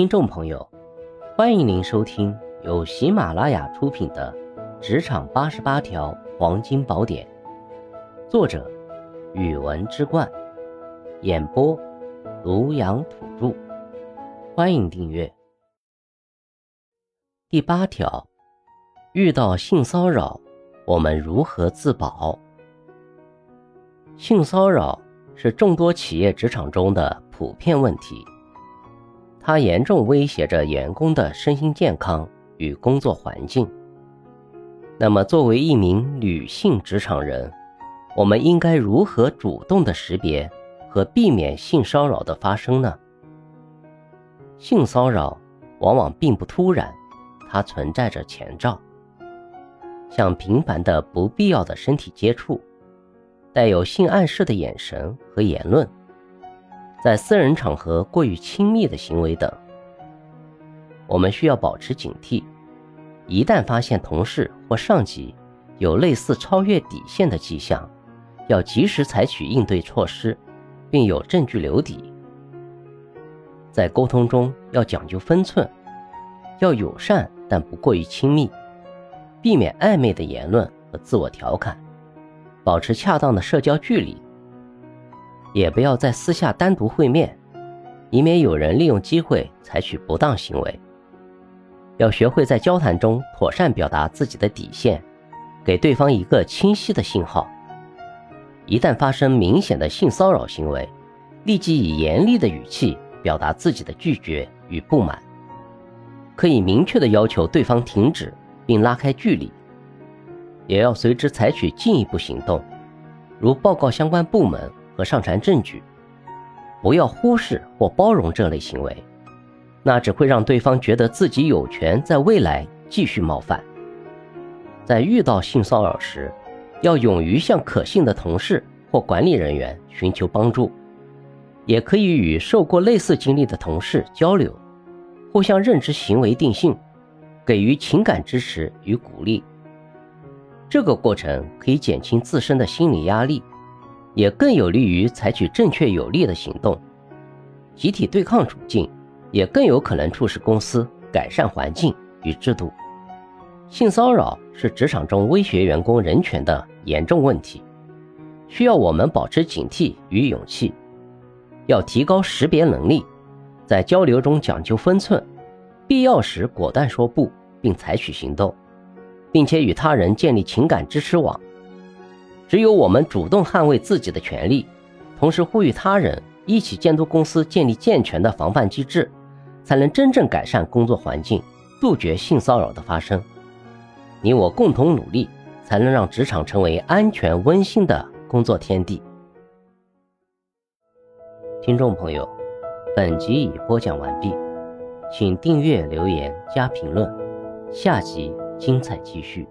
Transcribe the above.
听众朋友，欢迎您收听由喜马拉雅出品的《职场八十八条黄金宝典》，作者：语文之冠，演播：庐阳土著。欢迎订阅。第八条，遇到性骚扰，我们如何自保？性骚扰是众多企业职场中的普遍问题。它严重威胁着员工的身心健康与工作环境。那么，作为一名女性职场人，我们应该如何主动的识别和避免性骚扰的发生呢？性骚扰往往并不突然，它存在着前兆，像频繁的不必要的身体接触，带有性暗示的眼神和言论。在私人场合过于亲密的行为等，我们需要保持警惕。一旦发现同事或上级有类似超越底线的迹象，要及时采取应对措施，并有证据留底。在沟通中要讲究分寸，要友善但不过于亲密，避免暧昧的言论和自我调侃，保持恰当的社交距离。也不要在私下单独会面，以免有人利用机会采取不当行为。要学会在交谈中妥善表达自己的底线，给对方一个清晰的信号。一旦发生明显的性骚扰行为，立即以严厉的语气表达自己的拒绝与不满，可以明确的要求对方停止并拉开距离。也要随之采取进一步行动，如报告相关部门。和上传证据，不要忽视或包容这类行为，那只会让对方觉得自己有权在未来继续冒犯。在遇到性骚扰时，要勇于向可信的同事或管理人员寻求帮助，也可以与受过类似经历的同事交流，互相认知行为定性，给予情感支持与鼓励。这个过程可以减轻自身的心理压力。也更有利于采取正确有力的行动，集体对抗处境，也更有可能促使公司改善环境与制度。性骚扰是职场中威胁员工人权的严重问题，需要我们保持警惕与勇气，要提高识别能力，在交流中讲究分寸，必要时果断说不，并采取行动，并且与他人建立情感支持网。只有我们主动捍卫自己的权利，同时呼吁他人一起监督公司建立健全的防范机制，才能真正改善工作环境，杜绝性骚扰的发生。你我共同努力，才能让职场成为安全温馨的工作天地。听众朋友，本集已播讲完毕，请订阅、留言、加评论，下集精彩继续。